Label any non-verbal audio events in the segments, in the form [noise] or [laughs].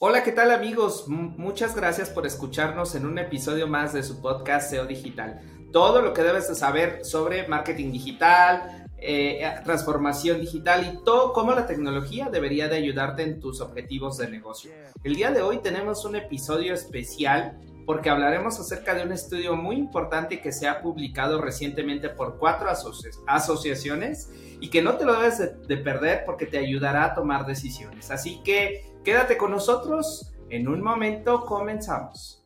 Hola, ¿qué tal amigos? Muchas gracias por escucharnos en un episodio más de su podcast SEO Digital. Todo lo que debes de saber sobre marketing digital, eh, transformación digital y todo cómo la tecnología debería de ayudarte en tus objetivos de negocio. El día de hoy tenemos un episodio especial porque hablaremos acerca de un estudio muy importante que se ha publicado recientemente por cuatro asoci asociaciones y que no te lo debes de, de perder porque te ayudará a tomar decisiones. Así que Quédate con nosotros, en un momento comenzamos.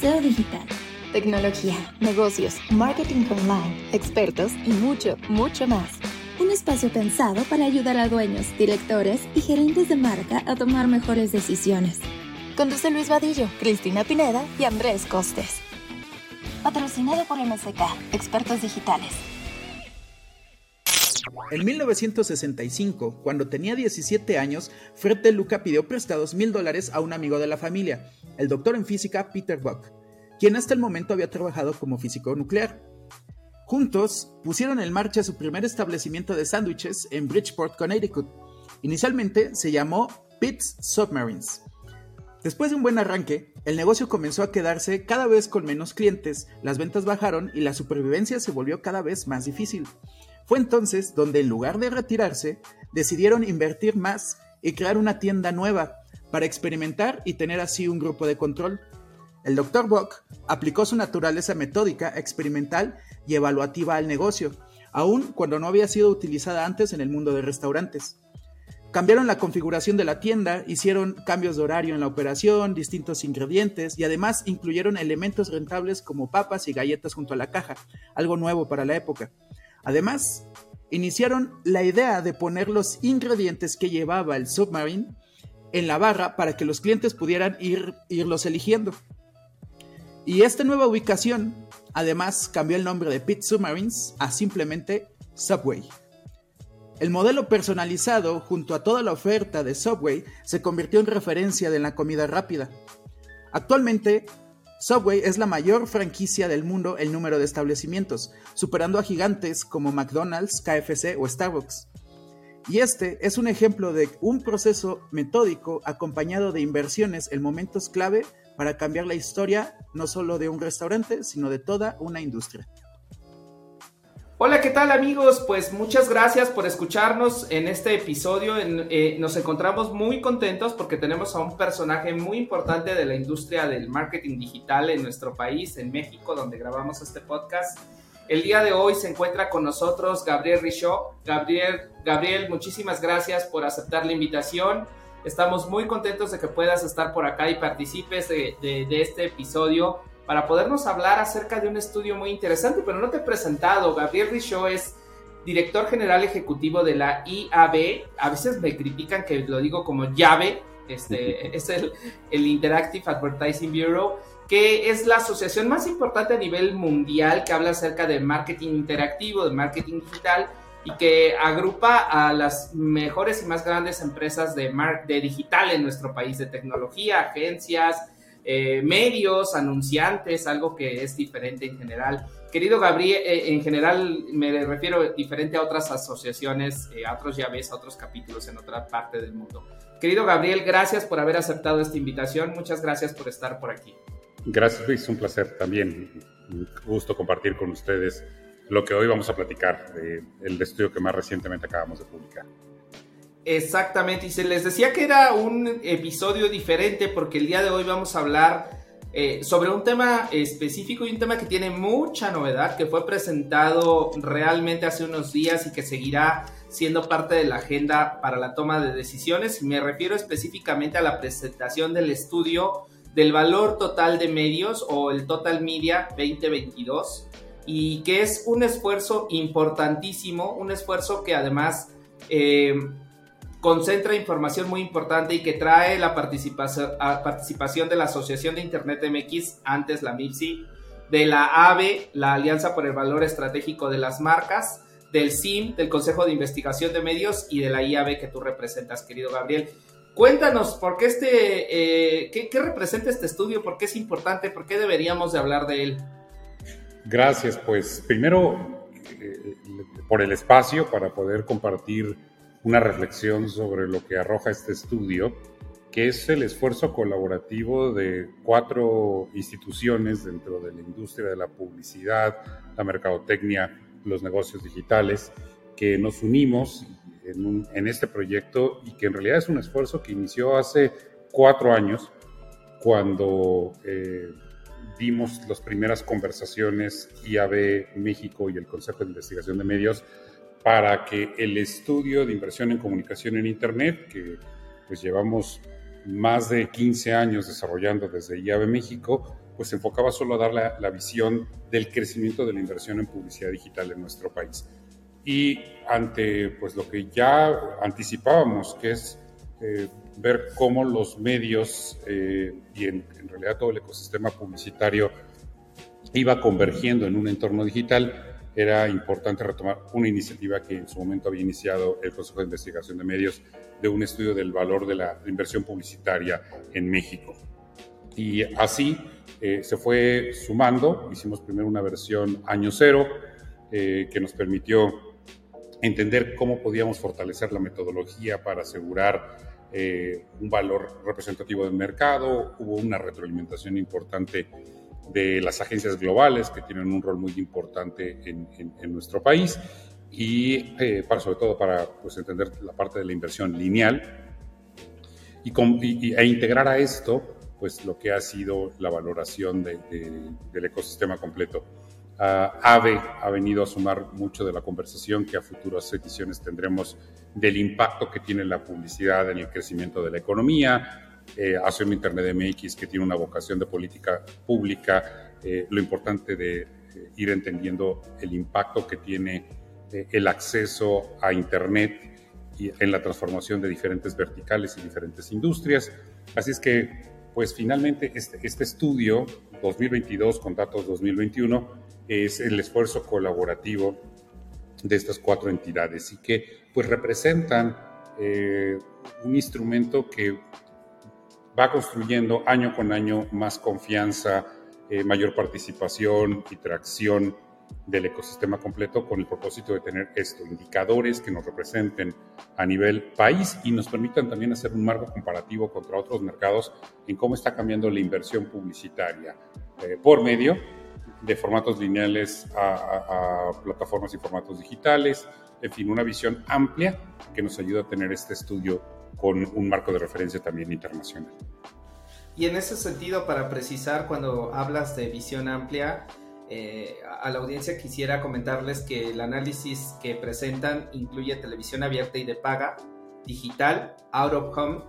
SEO Digital, tecnología, negocios, marketing online, expertos y mucho, mucho más. Un espacio pensado para ayudar a dueños, directores y gerentes de marca a tomar mejores decisiones. Conduce Luis Vadillo, Cristina Pineda y Andrés Costes. Patrocinado por MSK, Expertos Digitales. En 1965, cuando tenía 17 años, Fred De Luca pidió prestados mil dólares a un amigo de la familia, el doctor en física Peter Buck, quien hasta el momento había trabajado como físico nuclear. Juntos pusieron en marcha su primer establecimiento de sándwiches en Bridgeport, Connecticut. Inicialmente se llamó Pitt's Submarines. Después de un buen arranque, el negocio comenzó a quedarse cada vez con menos clientes, las ventas bajaron y la supervivencia se volvió cada vez más difícil. Fue entonces donde en lugar de retirarse, decidieron invertir más y crear una tienda nueva para experimentar y tener así un grupo de control. El Dr. Bock aplicó su naturaleza metódica, experimental y evaluativa al negocio, aun cuando no había sido utilizada antes en el mundo de restaurantes. Cambiaron la configuración de la tienda, hicieron cambios de horario en la operación, distintos ingredientes y además incluyeron elementos rentables como papas y galletas junto a la caja, algo nuevo para la época. Además, iniciaron la idea de poner los ingredientes que llevaba el Submarine en la barra para que los clientes pudieran ir, irlos eligiendo. Y esta nueva ubicación, además, cambió el nombre de Pit Submarines a simplemente Subway. El modelo personalizado, junto a toda la oferta de Subway, se convirtió en referencia de la comida rápida. Actualmente, Subway es la mayor franquicia del mundo en número de establecimientos, superando a gigantes como McDonald's, KFC o Starbucks. Y este es un ejemplo de un proceso metódico acompañado de inversiones en momentos clave para cambiar la historia no solo de un restaurante, sino de toda una industria. Hola, ¿qué tal amigos? Pues muchas gracias por escucharnos en este episodio. Eh, nos encontramos muy contentos porque tenemos a un personaje muy importante de la industria del marketing digital en nuestro país, en México, donde grabamos este podcast. El día de hoy se encuentra con nosotros Gabriel Richaud. Gabriel, Gabriel, muchísimas gracias por aceptar la invitación. Estamos muy contentos de que puedas estar por acá y participes de, de este episodio para podernos hablar acerca de un estudio muy interesante, pero no te he presentado. Gabriel Richaud es director general ejecutivo de la IAB. A veces me critican que lo digo como llave, este, [laughs] es el, el Interactive Advertising Bureau, que es la asociación más importante a nivel mundial que habla acerca de marketing interactivo, de marketing digital y que agrupa a las mejores y más grandes empresas de, de digital en nuestro país, de tecnología, agencias, eh, medios, anunciantes, algo que es diferente en general. Querido Gabriel, eh, en general me refiero diferente a otras asociaciones, eh, a otros llaves, a otros capítulos en otra parte del mundo. Querido Gabriel, gracias por haber aceptado esta invitación. Muchas gracias por estar por aquí. Gracias, Luis. Un placer también. Un gusto compartir con ustedes lo que hoy vamos a platicar del estudio que más recientemente acabamos de publicar. Exactamente, y se les decía que era un episodio diferente porque el día de hoy vamos a hablar eh, sobre un tema específico y un tema que tiene mucha novedad, que fue presentado realmente hace unos días y que seguirá siendo parte de la agenda para la toma de decisiones. Me refiero específicamente a la presentación del estudio del valor total de medios o el Total Media 2022 y que es un esfuerzo importantísimo, un esfuerzo que además... Eh, concentra información muy importante y que trae la participación, de la Asociación de Internet MX, antes la MIPSI, de la AVE, la Alianza por el Valor Estratégico de las Marcas, del CIM, del Consejo de Investigación de Medios y de la IAB que tú representas, querido Gabriel. Cuéntanos, ¿por qué este, eh, qué, representa este estudio? ¿Por qué es importante? ¿Por qué deberíamos de hablar de él? Gracias, pues primero eh, por el espacio para poder compartir una reflexión sobre lo que arroja este estudio, que es el esfuerzo colaborativo de cuatro instituciones dentro de la industria de la publicidad, la mercadotecnia, los negocios digitales, que nos unimos en, este proyecto y que en realidad es un esfuerzo que inició hace cuatro años, cuando eh, dimos las primeras conversaciones IAB México y el Consejo de Investigación de Medios para que el estudio de inversión en comunicación en Internet, que pues llevamos más de 15 años desarrollando desde IAB México, pues se enfocaba solo a dar la, la, visión del crecimiento de la inversión en publicidad digital en nuestro país. Y ante pues lo que ya anticipábamos, que es eh, ver cómo los medios eh, y en, en realidad todo el ecosistema publicitario iba convergiendo en un entorno digital, era importante retomar una iniciativa que en su momento había iniciado el Consejo de Investigación de Medios de un estudio del valor de la inversión publicitaria en México. Y así eh, se fue sumando, hicimos primero una versión año cero eh, que nos permitió entender cómo podíamos fortalecer la metodología para asegurar eh, un valor representativo del mercado, hubo una retroalimentación importante de las agencias globales que tienen un rol muy importante en, nuestro país y eh, sobre todo para pues, entender la parte de la inversión lineal y, e integrar a esto pues lo que ha sido la valoración del ecosistema completo. Uh, AVE ha venido a sumar mucho de la conversación que a futuras ediciones tendremos del impacto que tiene la publicidad en el crecimiento de la economía, eh, Acción Internet MX, que tiene una vocación de política pública, eh, lo importante de eh, ir entendiendo el impacto que tiene eh, el acceso a Internet y en la transformación de diferentes verticales y diferentes industrias. Así es que, pues finalmente, este, este estudio 2022 con datos 2021 es el esfuerzo colaborativo de estas cuatro entidades y que pues representan un instrumento que va construyendo año con año más confianza, eh, mayor participación y tracción del ecosistema completo con el propósito de tener esto, indicadores que nos representen a nivel país y nos permitan también hacer un marco comparativo contra otros mercados en cómo está cambiando la inversión publicitaria eh, por medio de formatos lineales a, a plataformas y formatos digitales, en fin, una visión amplia que nos ayuda a tener este estudio con un marco de referencia también internacional. Y en ese sentido, para precisar, cuando hablas de visión amplia, eh, a la audiencia quisiera comentarles que el análisis que presentan incluye televisión abierta y de paga, digital, out of home,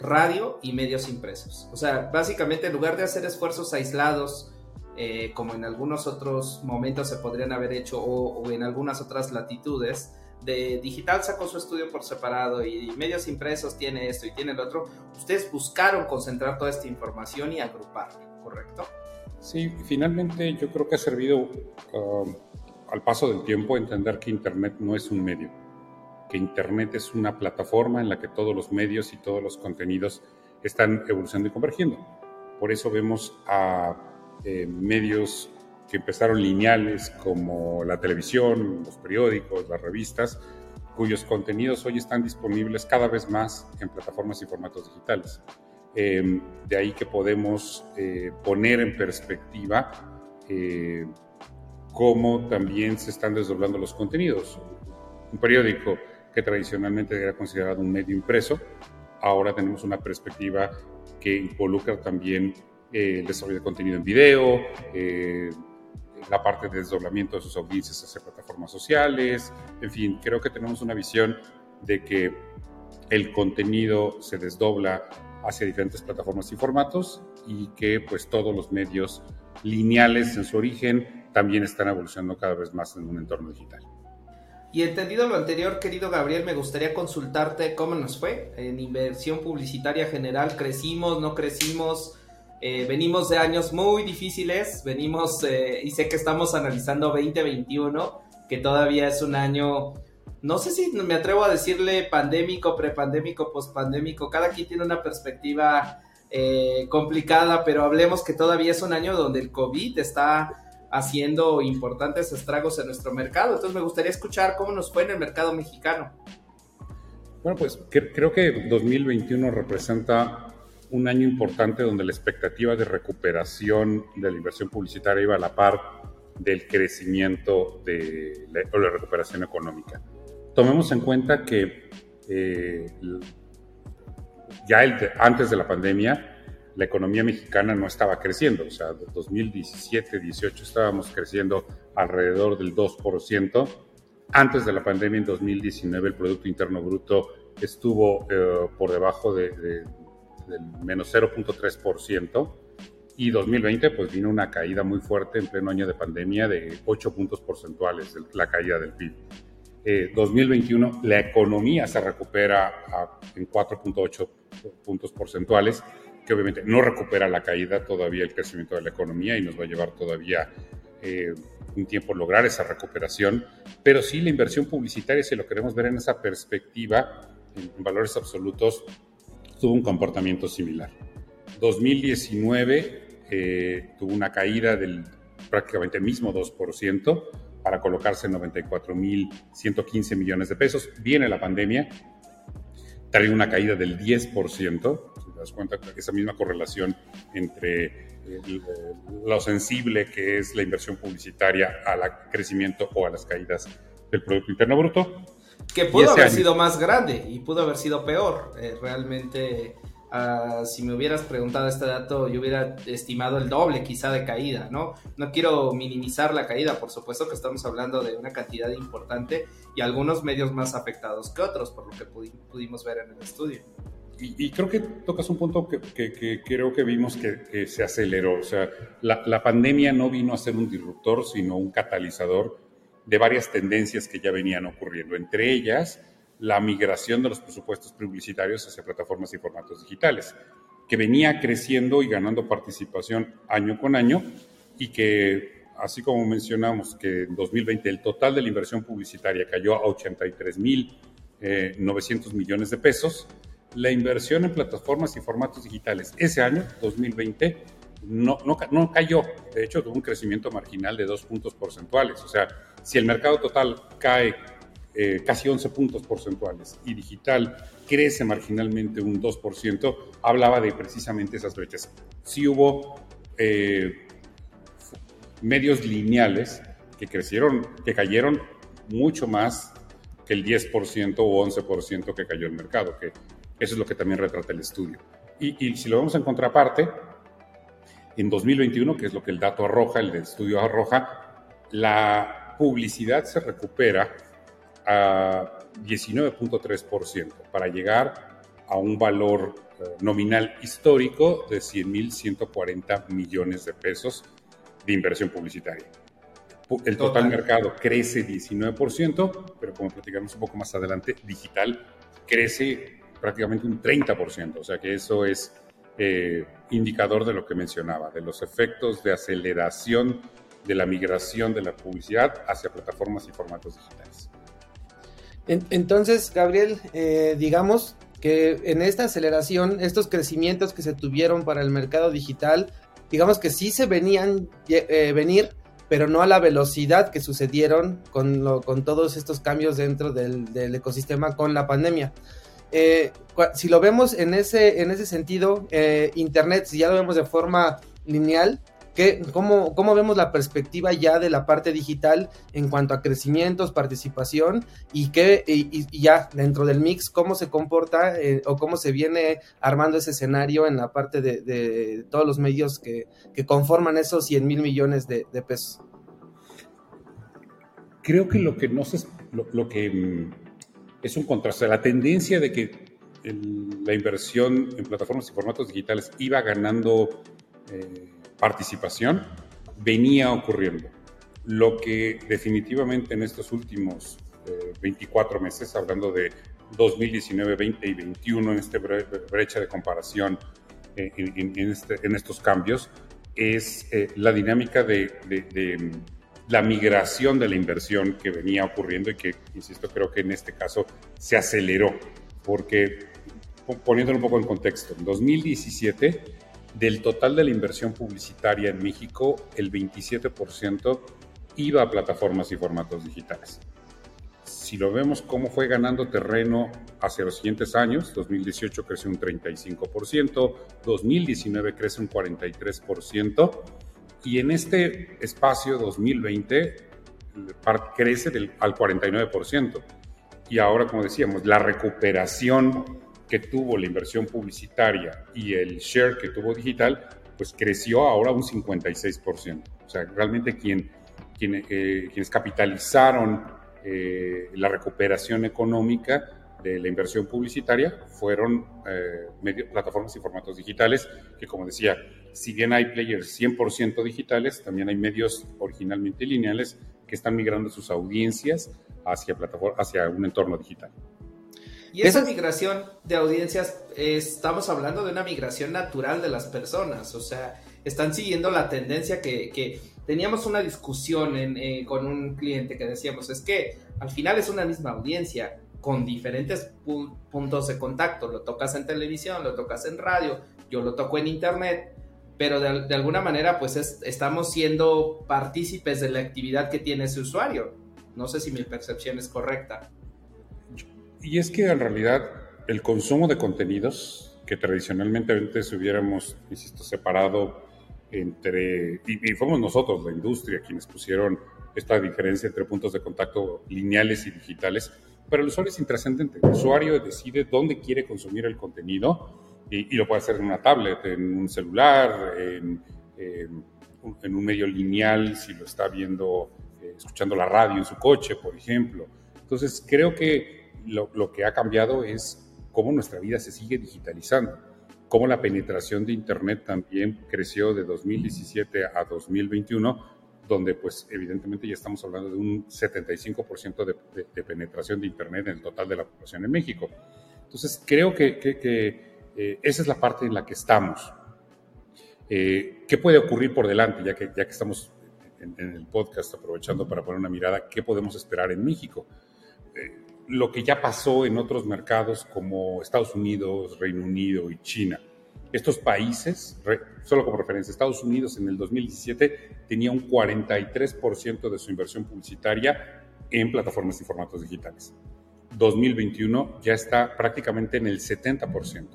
radio y medios impresos. O sea, básicamente en lugar de hacer esfuerzos aislados, eh, como en algunos otros momentos se podrían haber hecho o, o en algunas otras latitudes, de digital sacó su estudio por separado y medios impresos tiene esto y tiene el otro, ustedes buscaron concentrar toda esta información y agruparla, ¿correcto? Sí, finalmente yo creo que ha servido um, al paso del tiempo entender que Internet no es un medio, que Internet es una plataforma en la que todos los medios y todos los contenidos están evolucionando y convergiendo. Por eso vemos a eh, medios que empezaron lineales como la televisión, los periódicos, las revistas, cuyos contenidos hoy están disponibles cada vez más en plataformas y formatos digitales. Em, de ahí que podemos eh, poner en perspectiva eh, cómo también se están desdoblando los contenidos. Un periódico que tradicionalmente era considerado un medio impreso, ahora tenemos una perspectiva que involucra también eh, el desarrollo de contenido en video, la parte de desdoblamiento de sus audiencias hacia plataformas sociales, en fin, creo que tenemos una visión de que el contenido se desdobla hacia diferentes plataformas y formatos y que pues todos los medios lineales en su origen también están evolucionando cada vez más en un entorno digital. Y entendido lo anterior, querido Gabriel, me gustaría consultarte cómo nos fue en inversión publicitaria general. ¿Crecimos, no crecimos? Eh, venimos de años muy difíciles, venimos eh, y sé que estamos analizando 2021, que todavía es un año, no sé si me atrevo a decirle pandémico, prepandémico, pospandémico, cada quien tiene una perspectiva eh, complicada, pero hablemos que todavía es un año donde el COVID está haciendo importantes estragos en nuestro mercado, entonces me gustaría escuchar cómo nos fue en el mercado mexicano. Bueno, pues creo que 2021 representa un año importante donde la expectativa de recuperación de la inversión publicitaria iba a la par del crecimiento de la, o la recuperación económica. Tomemos en cuenta que eh, ya antes de la pandemia la economía mexicana no estaba creciendo, o sea, 2017-18 estábamos creciendo alrededor del 2%. Antes de la pandemia, en 2019, el Producto Interno Bruto estuvo eh, por debajo de, del menos 0.3% y 2020 pues vino una caída muy fuerte en pleno año de pandemia de 8 puntos porcentuales, la caída del PIB. 2021 eh, la economía se recupera en 4.8 puntos porcentuales, que obviamente no recupera la caída todavía el crecimiento de la economía y nos va a llevar todavía eh, un tiempo lograr esa recuperación, pero sí la inversión publicitaria, si lo queremos ver en esa perspectiva, en, valores absolutos, tuvo un comportamiento similar. 2019 eh, tuvo una caída del prácticamente mismo 2%, para colocarse en 94.115 millones de pesos. Viene la pandemia, trae una caída del 10%, si te das cuenta, esa misma correlación entre lo sensible que es la inversión publicitaria al crecimiento o a las caídas del Producto Interno Bruto. Que pudo haber sido más grande y pudo haber sido peor. Eh, realmente Ah, si me hubieras preguntado este dato, yo hubiera estimado el doble quizá de caída, ¿no? No quiero minimizar la caída, por supuesto que estamos hablando de una cantidad importante y algunos medios más afectados que otros, por lo que pudimos ver en el estudio. Y, creo que tocas un punto que, creo que vimos que, se aceleró. O sea, la, la pandemia no vino a ser un disruptor, sino un catalizador de varias tendencias que ya venían ocurriendo. Entre ellas, la migración de los presupuestos publicitarios hacia plataformas y formatos digitales, que venía creciendo y ganando participación año con año y que, así como mencionamos que en 2020 el total de la inversión publicitaria cayó a 83.900 eh, millones de pesos, la inversión en plataformas y formatos digitales ese año, 2020, no, no, no, cayó. De hecho, tuvo un crecimiento marginal de dos puntos porcentuales. O sea, si el mercado total cae eh, casi 11 puntos porcentuales y digital crece marginalmente un 2%, hablaba de precisamente esas brechas. Sí hubo eh, medios lineales que crecieron, que cayeron mucho más que el 10% o 11% que cayó el mercado, que eso es lo que también retrata el estudio. Y, y, si lo vemos en contraparte, en 2021, que es lo que el dato arroja, el estudio arroja, la publicidad se recupera a 19.3% para llegar a un valor eh, nominal histórico de 100.140 millones de pesos de inversión publicitaria. El total, mercado crece 19%, pero como platicamos un poco más adelante, digital crece prácticamente un 30%, o sea que eso es eh, indicador de lo que mencionaba, de los efectos de aceleración de la migración de la publicidad hacia plataformas y formatos digitales entonces, Gabriel, eh, digamos que en esta aceleración, estos crecimientos que se tuvieron para el mercado digital, digamos que sí se venían eh, venir, pero no a la velocidad que sucedieron con, con todos estos cambios dentro del, ecosistema con la pandemia. Eh, si lo vemos en ese, en ese sentido, Internet, si ya lo vemos de forma lineal, cómo, vemos la perspectiva ya de la parte digital en cuanto a crecimientos, participación y, qué, ya dentro del mix, cómo se comporta eh, o cómo se viene armando ese escenario en la parte de, todos los medios que, conforman esos 100 mil millones de, pesos? Creo que lo que no se, lo, que mm, es un contraste, la tendencia de que la inversión en plataformas y formatos digitales iba ganando eh, participación venía ocurriendo. Lo que definitivamente en estos últimos 24 eh, meses, hablando de 2019, 20 y 21, en esta brecha de comparación eh, este, en, estos cambios, es eh, la dinámica de, de, la migración de la inversión que venía ocurriendo y que, insisto, creo que en este caso se aceleró, porque poniéndolo un poco en contexto, en 2017 del total de la inversión publicitaria en México, el 27% iba a plataformas y formatos digitales. si lo vemos cómo fue ganando terreno hacia los siguientes años, 2018 creció un 35%, 2019 crece un 43%, y en este espacio 2020 crece del, al 49%. Y ahora, como decíamos, la recuperación que tuvo la inversión publicitaria y el share que tuvo digital, pues creció ahora un 56%. O sea, realmente quien, quien eh, quienes capitalizaron eh, la recuperación económica de la inversión publicitaria fueron eh, plataformas y formatos digitales, que como decía, si bien hay players 100% digitales, también hay medios originalmente lineales que están migrando sus audiencias hacia, plataforma, hacia un entorno digital. Y esa migración de audiencias, estamos hablando de una migración natural de las personas, o sea, están siguiendo la tendencia que, teníamos una discusión eh, con un cliente que decíamos, es que al final es una misma audiencia con diferentes puntos de contacto, lo tocas en televisión, lo tocas en radio, yo lo toco en internet, pero de, alguna manera pues estamos siendo partícipes de la actividad que tiene ese usuario. No sé si mi percepción es correcta. Y es que en realidad el consumo de contenidos, que tradicionalmente antes hubiéramos, insisto, separado entre, y, fuimos nosotros, la industria, quienes pusieron esta diferencia entre puntos de contacto lineales y digitales, pero el usuario es intrascendente. El usuario decide dónde quiere consumir el contenido y, lo puede hacer en una tablet, en un celular, en, en un medio lineal, si lo está viendo, eh, escuchando la radio en su coche, por ejemplo. Entonces, creo que lo, que ha cambiado es cómo nuestra vida se sigue digitalizando, cómo la penetración de Internet también creció de 2017 a 2021 donde pues evidentemente ya estamos hablando de un 75% de, penetración de Internet en el total de la población en México. Entonces creo que, eh, esa es la parte en la que estamos. Eh, ¿Qué puede ocurrir por delante, ya que, ya que estamos en, el podcast aprovechando para poner una mirada, qué podemos esperar en México? Lo que ya pasó en otros mercados como Estados Unidos, Reino Unido y China. Estos países, solo como referencia, Estados Unidos en el 2017 tenía un 43% de su inversión publicitaria en plataformas y formatos digitales. 2021 ya está prácticamente en el 70%.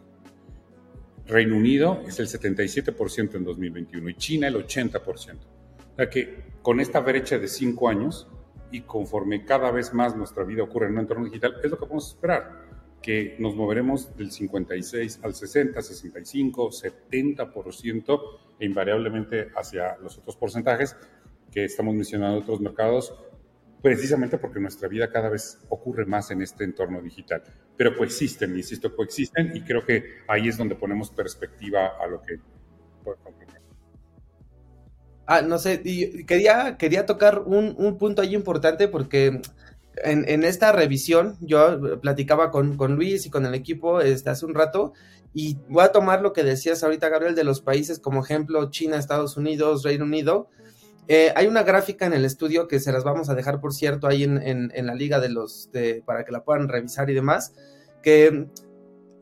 Reino Unido es el 77% en 2021 y China el 80%. O sea que con esta brecha de cinco años, y conforme cada vez más nuestra vida ocurre en un entorno digital, es lo que podemos esperar, que nos moveremos del 56 al 60, 65, 70% e invariablemente hacia los otros porcentajes que estamos mencionando en otros mercados, precisamente porque nuestra vida cada vez ocurre más en este entorno digital. Pero coexisten, insisto, coexisten y creo que ahí es donde ponemos perspectiva a lo que Ah, no sé, y quería, quería tocar un, un punto ahí importante porque en, en, esta revisión yo platicaba con, con, Luis y con el equipo este, hace un rato y voy a tomar lo que decías ahorita, Gabriel, de los países como ejemplo China, Estados Unidos, Reino Unido. Eh, hay una gráfica en el estudio que se las vamos a dejar, por cierto, ahí en, en, la liga de los, para que la puedan revisar y demás, que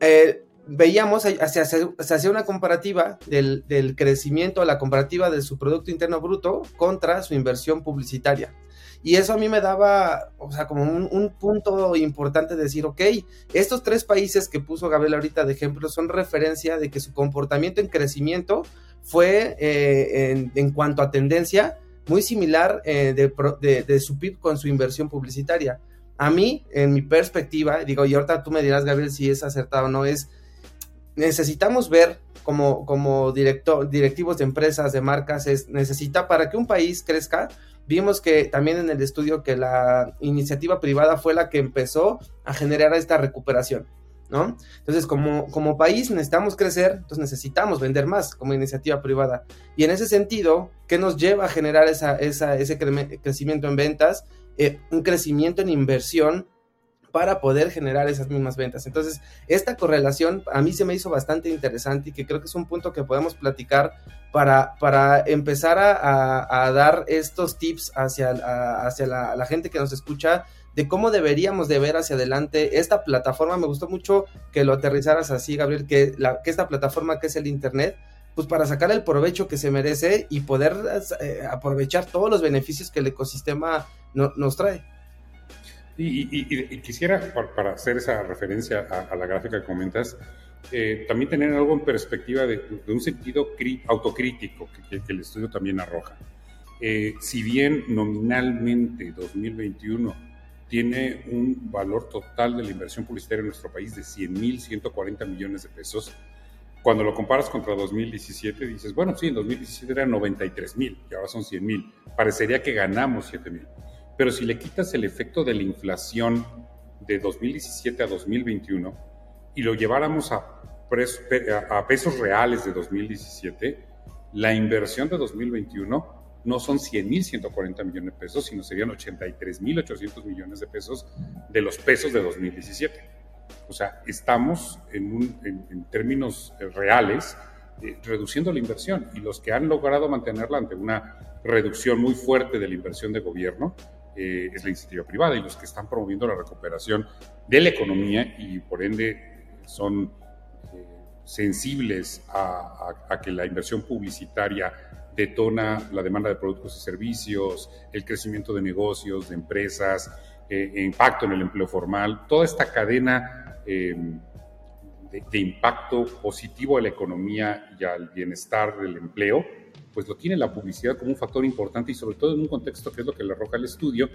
eh, veíamos, se hacía una comparativa del, del, crecimiento, la comparativa de su Producto Interno Bruto contra su inversión publicitaria. Y eso a mí me daba, o sea, como un, punto importante de decir, ok, estos tres países que puso Gabriel ahorita de ejemplo son referencia de que su comportamiento en crecimiento fue, eh, en, cuanto a tendencia, muy similar eh, de, de su PIB con su inversión publicitaria. A mí, en mi perspectiva, digo, y ahorita tú me dirás, Gabriel, si es acertado o no, es necesitamos ver como, como director, directivos de empresas, de marcas, es, necesita para que un país crezca. Vimos que también en el estudio que la iniciativa privada fue la que empezó a generar esta recuperación, ¿no? Entonces, como, como país necesitamos crecer, entonces necesitamos vender más como iniciativa privada. Y en ese sentido, ¿qué nos lleva a generar esa, esa, ese crecimiento en ventas? Eh, un crecimiento en inversión para poder generar esas mismas ventas. Entonces, esta correlación a mí se me hizo bastante interesante y que creo que es un punto que podemos platicar para, para empezar a, dar estos tips hacia, hacia la, gente que nos escucha de cómo deberíamos de ver hacia adelante esta plataforma. Me gustó mucho que lo aterrizaras así, Gabriel, que, la, que esta plataforma que es el Internet, pues para sacar el provecho que se merece y poder eh, aprovechar todos los beneficios que el ecosistema nos trae. Y, quisiera, para, hacer esa referencia a, la gráfica que comentas, eh, también tener algo en perspectiva de, un sentido autocrítico que, el estudio también arroja. Eh, si bien nominalmente 2021 tiene un valor total de la inversión publicitaria en nuestro país de 100.140 millones de pesos, cuando lo comparas contra 2017 dices, bueno, sí, en 2017 eran 93.000 y ahora son 100.000. Parecería que ganamos 7.000. Pero si le quitas el efecto de la inflación de 2017 a 2021 y lo lleváramos a, a pesos reales de 2017, la inversión de 2021 no son 100.140 millones de pesos, sino serían 83.800 millones de pesos de los pesos de 2017. O sea, estamos en, términos eh, reales eh, reduciendo la inversión y los que han logrado mantenerla ante una reducción muy fuerte de la inversión de gobierno eh, es la iniciativa privada y los que están promoviendo la recuperación de la economía y por ende son eh, sensibles a, que la inversión publicitaria detona la demanda de productos y servicios, el crecimiento de negocios, de empresas, eh, impacto en el empleo formal, toda esta cadena de impacto positivo a la economía y al bienestar del empleo pues lo tiene la publicidad como un factor importante y sobre todo en un contexto que es lo que le arroja el estudio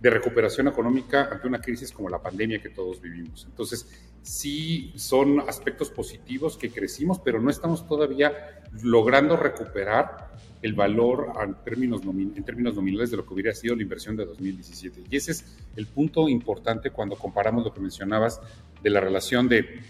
de recuperación económica ante una crisis como la pandemia que todos vivimos. Entonces, sí son aspectos positivos que crecimos, pero no estamos todavía logrando recuperar el valor en términos, en términos nominales de lo que hubiera sido la inversión de 2017. Y ese es el punto importante cuando comparamos lo que mencionabas de la relación de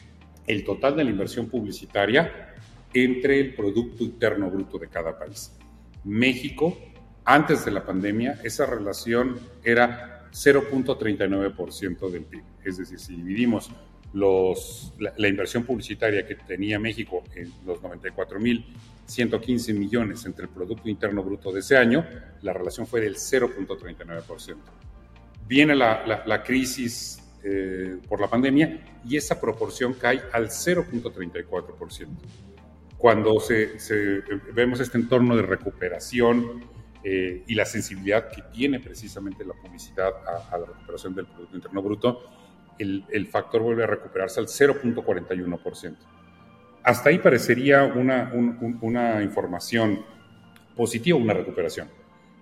el total de la inversión publicitaria entre el Producto Interno Bruto de cada país. México, antes de la pandemia, esa relación era 0.39% del PIB. Es decir, si dividimos los, la, inversión publicitaria que tenía México en los 94.115 millones entre el Producto Interno Bruto de ese año, la relación fue del 0.39%. Viene la, la, crisis eh, por la pandemia y esa proporción cae al 0.34% cuando se, vemos este entorno de recuperación eh, y la sensibilidad que tiene precisamente la publicidad a, la recuperación del Producto Interno Bruto, el, el factor vuelve a recuperarse al 0.41%. Hasta ahí parecería una, una información positiva, una recuperación.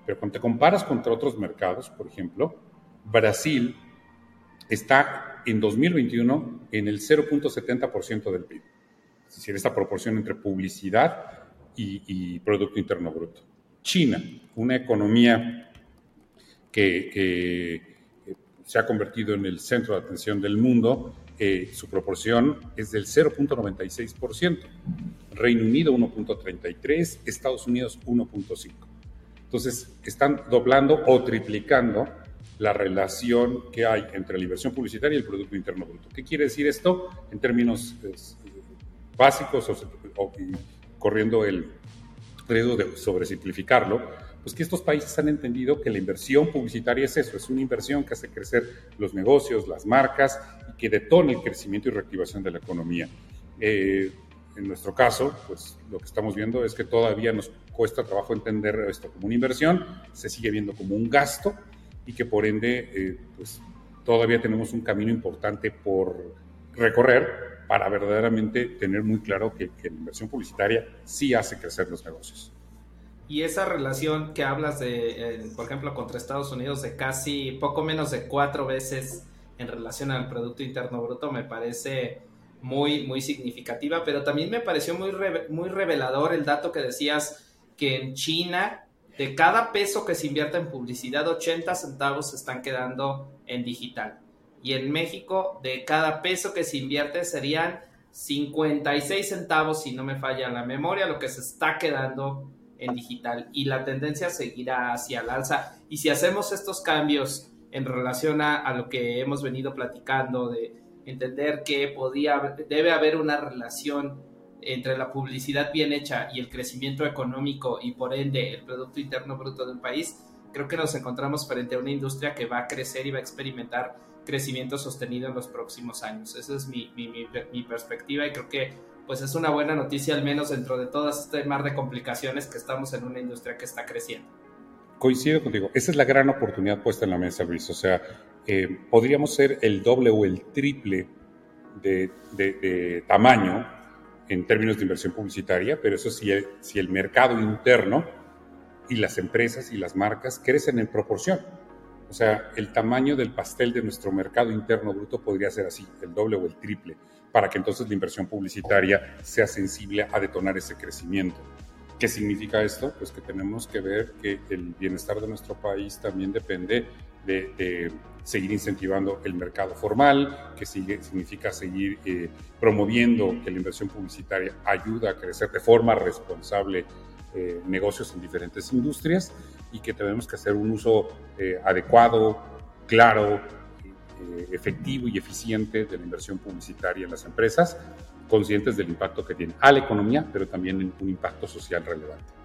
Pero cuando te comparas contra otros mercados, por ejemplo, Brasil está en 2021 en el 0.70% del PIB es decir, esta proporción entre publicidad y, Producto Interno Bruto. China, una economía que, se ha convertido en el centro de atención del mundo, eh, su proporción es del 0.96%, Reino Unido 1.33%, Estados Unidos 1.5%. Entonces, están doblando o triplicando la relación que hay entre la inversión publicitaria y el Producto Interno Bruto. ¿Qué quiere decir esto en términos básicos o, corriendo el riesgo de sobresimplificarlo, pues que estos países han entendido que la inversión publicitaria es eso, es una inversión que hace crecer los negocios, las marcas y que detona el crecimiento y reactivación de la economía. Eh, en nuestro caso, pues lo que estamos viendo es que todavía nos cuesta trabajo entender esto como una inversión, se sigue viendo como un gasto y que por ende, eh, pues todavía tenemos un camino importante por recorrer para verdaderamente tener muy claro que, la inversión publicitaria sí hace crecer los negocios. Y esa relación que hablas de, eh, por ejemplo, contra Estados Unidos de casi poco menos de cuatro veces en relación al Producto Interno Bruto me parece muy, muy significativa, pero también me pareció muy, muy revelador el dato que decías que en China, de cada peso que se invierte en publicidad, 80 centavos se están quedando en digital y en México de cada peso que se invierte serían 56 centavos, si no me falla la memoria, lo que se está quedando en digital y la tendencia seguirá hacia el alza. Y si hacemos estos cambios en relación a, lo que hemos venido platicando, de entender que podía, debe haber una relación entre la publicidad bien hecha y el crecimiento económico y por ende el Producto Interno Bruto del país, creo que nos encontramos frente a una industria que va a crecer y va a experimentar crecimiento sostenido en los próximos años. Esa es mi, mi, perspectiva y creo que pues es una buena noticia al menos dentro de todas este mar de complicaciones que estamos en una industria que está creciendo. Coincido contigo, esa es la gran oportunidad puesta en la mesa, Luis. O sea, eh, podríamos ser el doble o el triple de, tamaño en términos de inversión publicitaria, pero eso si si el mercado interno y las empresas y las marcas crecen en proporción. O sea, el tamaño del pastel de nuestro mercado interno bruto podría ser así, el doble o el triple, para que entonces la inversión publicitaria sea sensible a detonar ese crecimiento. ¿Qué significa esto? Pues que tenemos que ver que el bienestar de nuestro país también depende de, seguir incentivando el mercado formal, que sigue, significa seguir eh, promoviendo que la inversión publicitaria ayuda a crecer de forma responsable eh, negocios en diferentes industrias y que tenemos que hacer un uso eh, adecuado, claro, efectivo y eficiente de la inversión publicitaria en las empresas, conscientes del impacto que tiene a la economía, pero también un impacto social relevante.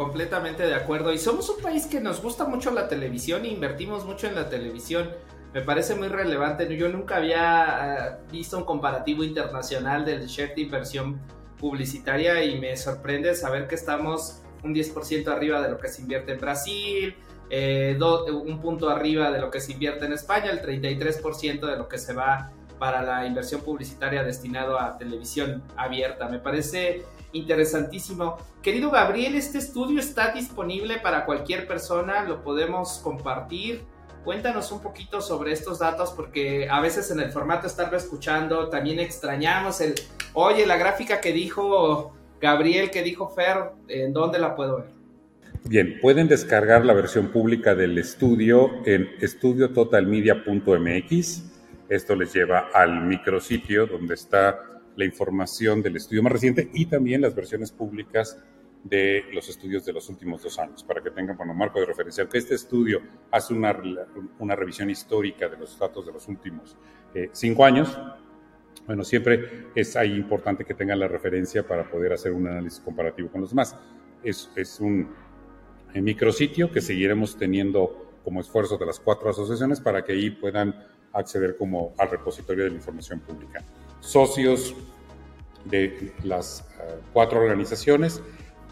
Completamente de acuerdo. Y somos un país que nos gusta mucho la televisión e invertimos mucho en la televisión. Me parece muy relevante. Yo nunca había visto un comparativo internacional del share de inversión publicitaria y me sorprende saber que estamos un 10% arriba de lo que se invierte en Brasil, eh, un punto arriba de lo que se invierte en España, el 33% de lo que se va para la inversión publicitaria destinado a televisión abierta. Me parece interesantísimo. Querido Gabriel, este estudio está disponible para cualquier persona, lo podemos compartir. Cuéntanos un poquito sobre estos datos porque a veces en el formato estarlo escuchando también extrañamos el, oye, la gráfica que dijo Gabriel, que dijo Fer, ¿en dónde la puedo ver? Bien, pueden descargar la versión pública del estudio en estudiototalmedia.mx. Esto les lleva al micrositio donde está la información del estudio más reciente y también las versiones públicas de los estudios de los últimos dos años, para que tengan bueno, marco de referencia. Que este estudio hace una, una revisión histórica de los datos de los últimos eh, cinco años. Bueno, siempre es ahí importante que tengan la referencia para poder hacer un análisis comparativo con los demás. Es, es un micrositio que seguiremos teniendo como esfuerzo de las cuatro asociaciones para que ahí puedan acceder como al repositorio de la información pública. Socios de las eh, cuatro organizaciones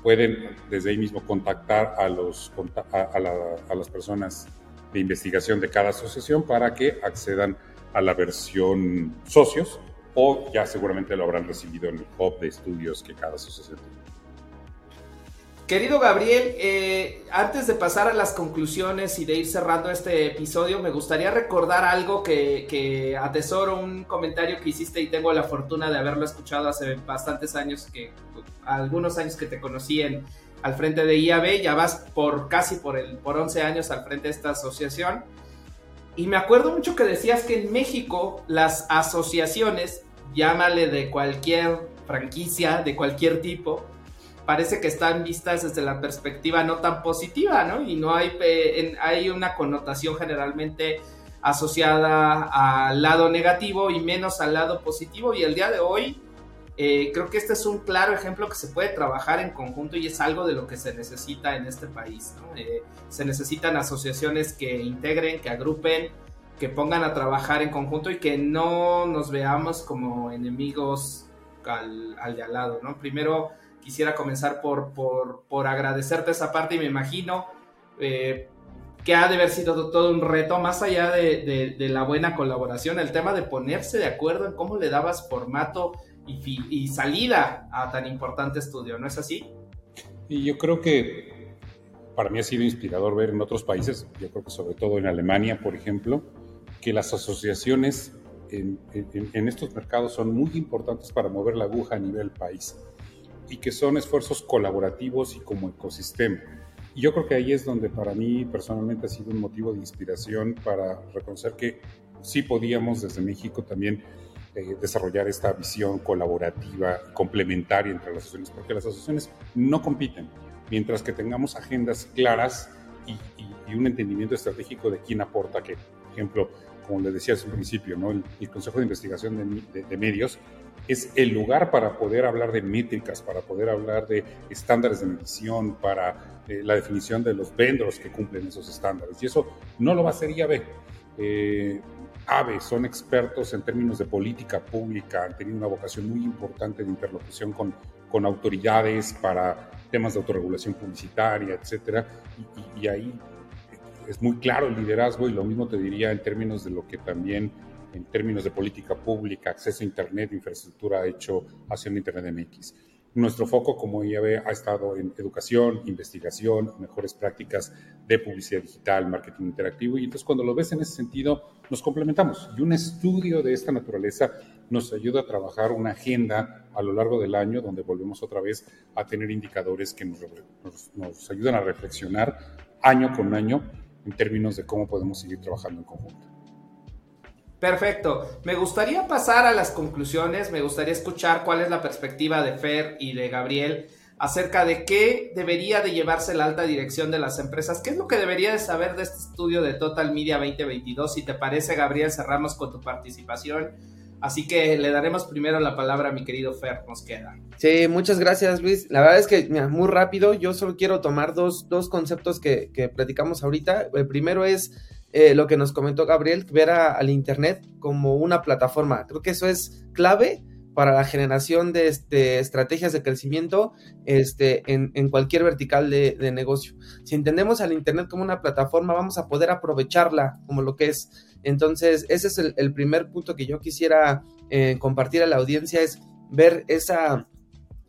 pueden desde ahí mismo contactar a, los, a, las personas de investigación de cada asociación para que accedan a la versión socios o ya seguramente lo habrán recibido en el hub de estudios que cada asociación tiene. Querido Gabriel, eh, antes de pasar a las conclusiones y de ir cerrando este episodio, me gustaría recordar algo que, que, atesoro, un comentario que hiciste y tengo la fortuna de haberlo escuchado hace bastantes años, que algunos años que te conocí en, al frente de IAB, ya vas por casi por, el, por 11 años al frente de esta asociación. Y me acuerdo mucho que decías que en México las asociaciones, llámale de cualquier franquicia, de cualquier tipo, parece que están vistas desde la perspectiva no tan positiva, ¿no? Y no hay, hay una connotación generalmente asociada al lado negativo y menos al lado positivo. Y el día de hoy eh, creo que este es un claro ejemplo que se puede trabajar en conjunto y es algo de lo que se necesita en este país. ¿no? Eh, se necesitan asociaciones que integren, que agrupen, que pongan a trabajar en conjunto y que no nos veamos como enemigos al, al de al lado. ¿no? Primero quisiera comenzar por, por, agradecerte esa parte y me imagino eh, que ha de haber sido todo un reto, más allá de, la buena colaboración, el tema de ponerse de acuerdo en cómo le dabas formato y, y salida a tan importante estudio, ¿no es así? Y yo creo que para mí ha sido inspirador ver en otros países, yo creo que sobre todo en Alemania, por ejemplo, que las asociaciones en, en, estos mercados son muy importantes para mover la aguja a nivel país y que son esfuerzos colaborativos y como ecosistema. Y yo creo que ahí es donde para mí personalmente ha sido un motivo de inspiración para reconocer que sí podíamos desde México también eh, desarrollar esta visión colaborativa y complementaria entre las asociaciones, porque las asociaciones no compiten, mientras que tengamos agendas claras y, un entendimiento estratégico de quién aporta qué. Por ejemplo, como les decía un principio, ¿no? el, Consejo de Investigación de Medios es el lugar para poder hablar de métricas, para poder hablar de estándares de medición, para eh, la definición de los vendors que cumplen esos estándares. Y eso no lo va a hacer IAB. Eh, AVE son expertos en términos de política pública, han tenido una vocación muy importante de interlocución con, con autoridades para temas de autorregulación publicitaria, etcétera, y, ahí es muy claro el liderazgo y lo mismo te diría en términos de lo que también en términos de política pública, acceso a Internet, infraestructura ha hecho hacia Internet MX. Nuestro foco, como ya ve, ha estado en educación, investigación, mejores prácticas de publicidad digital, marketing interactivo, y entonces cuando lo ves en ese sentido, nos complementamos. Y un estudio de esta naturaleza nos ayuda a trabajar una agenda a lo largo del año, donde volvemos otra vez a tener indicadores que nos, nos ayudan a reflexionar año con año en términos de cómo podemos seguir trabajando en conjunto. Perfecto. Me gustaría pasar a las conclusiones. Me gustaría escuchar cuál es la perspectiva de Fer y de Gabriel acerca de qué debería de llevarse la alta dirección de las empresas. ¿Qué es lo que debería de saber de este estudio de Total Media 2022? Si te parece, Gabriel, cerramos con tu participación. Así que le daremos primero la palabra a mi querido Fer, nos queda. Sí, muchas gracias Luis. La verdad es que, mira, muy rápido, yo solo quiero tomar dos, dos conceptos que, que platicamos ahorita. El primero es eh, lo que nos comentó Gabriel, ver al Internet como una plataforma. Creo que eso es clave para la generación de este, estrategias de crecimiento este, en, cualquier vertical de, negocio. Si entendemos al Internet como una plataforma, vamos a poder aprovecharla como lo que es. Entonces, ese es el, primer punto que yo quisiera eh, compartir a la audiencia, es ver esa,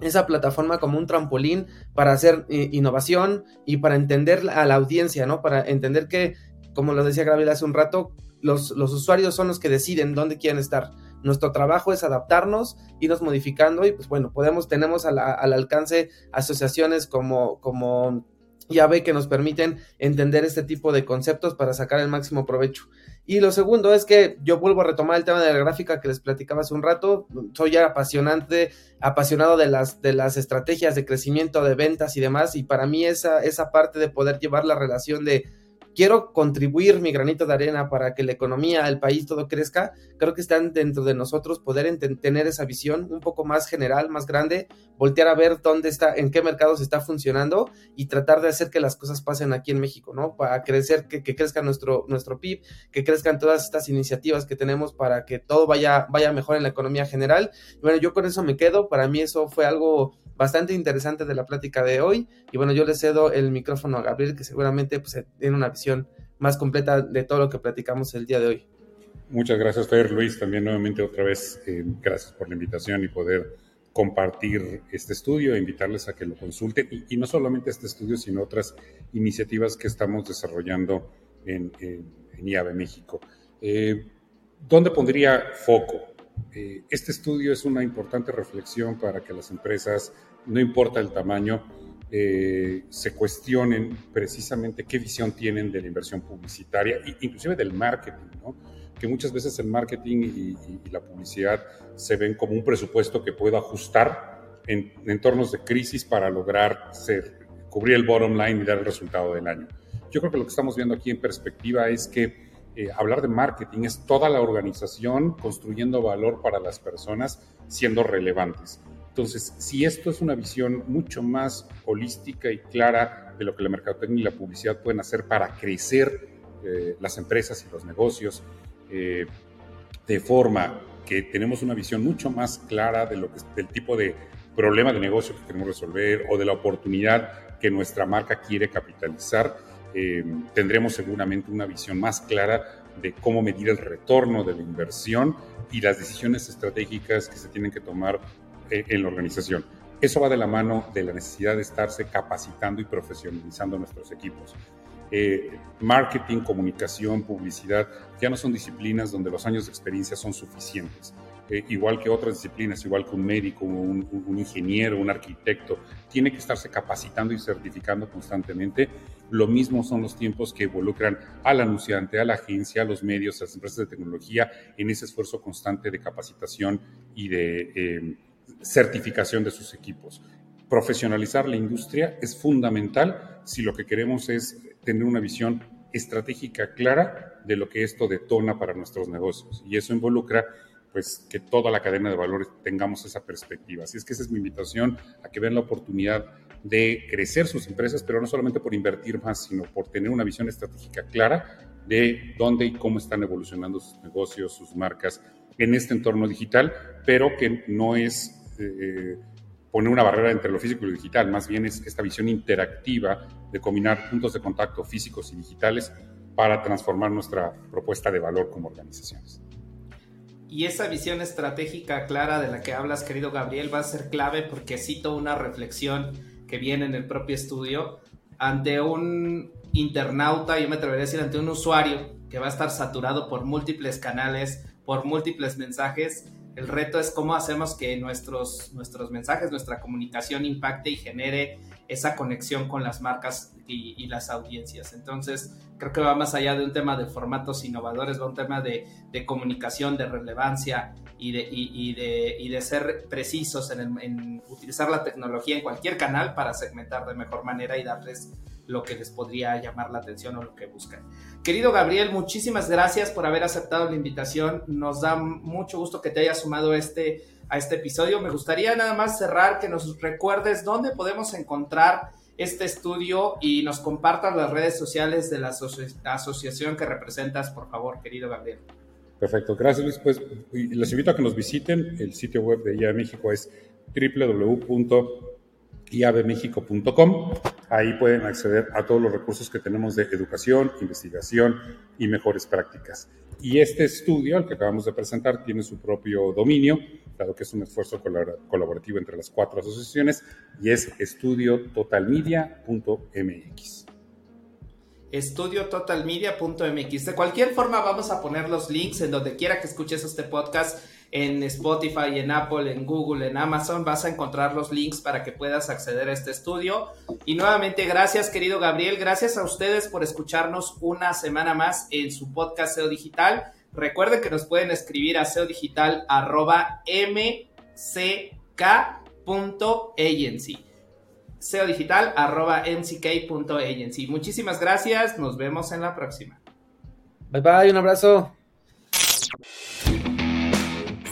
esa plataforma como un trampolín para hacer eh, innovación y para entender a la audiencia, ¿no? Para entender que como lo decía Gabriel hace un rato, los, usuarios son los que deciden dónde quieren estar. Nuestro trabajo es adaptarnos, irnos modificando y pues bueno, podemos, tenemos al, alcance asociaciones como, como llave que nos permiten entender este tipo de conceptos para sacar el máximo provecho. Y lo segundo es que yo vuelvo a retomar el tema de la gráfica que les platicaba hace un rato. Soy ya apasionante, apasionado de las, de las estrategias de crecimiento de ventas y demás. Y para mí esa, esa parte de poder llevar la relación de quiero contribuir mi granito de arena para que la economía, el país, todo crezca, creo que están dentro de nosotros poder tener esa visión un poco más general, más grande, voltear a ver dónde está, en qué mercados está funcionando y tratar de hacer que las cosas pasen aquí en México, ¿no? Para crecer, que, crezca nuestro, nuestro PIB, que crezcan todas estas iniciativas que tenemos para que todo vaya, vaya mejor en la economía general. bueno, yo con eso me quedo, para mí eso fue algo bastante interesante de la plática de hoy. Y bueno, yo le cedo el micrófono a Gabriel, que seguramente pues, tiene una visión más completa de todo lo que platicamos el día de hoy. Muchas gracias, Fer. Luis, también nuevamente otra vez, eh, gracias por la invitación y poder compartir este estudio invitarles a que lo consulten. Y, no solamente este estudio, sino otras iniciativas que estamos desarrollando en, en, México. Eh, ¿Dónde pondría foco? Eh, este estudio es una importante reflexión para que las empresas no importa el tamaño, eh, se cuestionen precisamente qué visión tienen de la inversión publicitaria, inclusive del marketing, ¿no? que muchas veces el marketing y, la publicidad se ven como un presupuesto que puedo ajustar en, entornos de crisis para lograr ser, cubrir el bottom line y dar el resultado del año. Yo creo que lo que estamos viendo aquí en perspectiva es que eh, hablar de marketing es toda la organización construyendo valor para las personas siendo relevantes. Entonces, si esto es una visión mucho más holística y clara de lo que la mercadotecnia y la publicidad pueden hacer para crecer eh, las empresas y los negocios, eh, de forma que tenemos una visión mucho más clara de lo que, del tipo de problema de negocio que queremos resolver o de la oportunidad que nuestra marca quiere capitalizar, eh, tendremos seguramente una visión más clara de cómo medir el retorno de la inversión y las decisiones estratégicas que se tienen que tomar eh, en la organización. Eso va de la mano de la necesidad de estarse capacitando y profesionalizando nuestros equipos. Eh, marketing, comunicación, publicidad, ya no son disciplinas donde los años de experiencia son suficientes. Eh, igual que otras disciplinas, igual que un médico, un, un, ingeniero, un arquitecto, tiene que estarse capacitando y certificando constantemente. Lo mismo son los tiempos que involucran al anunciante, a la agencia, a los medios, a las empresas de tecnología en ese esfuerzo constante de capacitación y de certificación de sus equipos. Profesionalizar la industria es fundamental si lo que queremos es tener una visión estratégica clara de lo que esto detona para nuestros negocios. Y eso involucra pues que toda la cadena de valores tengamos esa perspectiva. Así es que esa es mi invitación a que vean la oportunidad de crecer sus empresas, pero no solamente por invertir más, sino por tener una visión estratégica clara de dónde y cómo están evolucionando sus negocios, sus marcas en este entorno digital, pero que no es eh, poner una barrera entre lo físico y lo digital, más bien es esta visión interactiva de combinar puntos de contacto físicos y digitales para transformar nuestra propuesta de valor como organizaciones. Y esa visión estratégica clara de la que hablas, querido Gabriel, va a ser clave porque cito una reflexión que viene en el propio estudio ante un internauta, yo me atrevería a decir ante un usuario que va a estar saturado por múltiples canales, por múltiples mensajes. El reto es cómo hacemos que nuestros, nuestros mensajes, nuestra comunicación impacte y genere esa conexión con las marcas y, las audiencias. Entonces, creo que va más allá de un tema de formatos innovadores, va un tema de, comunicación, de relevancia y de, de, de ser precisos en, en, utilizar la tecnología en cualquier canal para segmentar de mejor manera y darles lo que les podría llamar la atención o lo que buscan. Querido Gabriel, muchísimas gracias por haber aceptado la invitación. Nos da mucho gusto que te hayas sumado este, a este episodio. Me gustaría nada más cerrar, que nos recuerdes dónde podemos encontrar este estudio y nos compartas las redes sociales de la asociación que representas, por favor, querido Gabriel. Perfecto, gracias Luis. Pues les invito a que nos visiten. El sitio web de IA México es www iabmexico.com. Ahí pueden acceder a todos los recursos que tenemos de educación, investigación y mejores prácticas. Y este estudio, el que acabamos de presentar, tiene su propio dominio, dado que es un esfuerzo colaborativo entre las cuatro asociaciones, y es estudiototalmedia.mx estudiototalmedia.mx. De cualquier forma, vamos a poner los links en donde quiera que escuches este podcast en Spotify, en Apple, en Google, en Amazon, vas a encontrar los links para que puedas acceder a este estudio. Y nuevamente, gracias querido Gabriel, gracias a ustedes por escucharnos una semana más en su podcast SEO Digital. Recuerden que nos pueden escribir a seodigital.mck.agency seodigital.mck.agency. Muchísimas gracias, nos vemos en la próxima. Bye bye, un abrazo.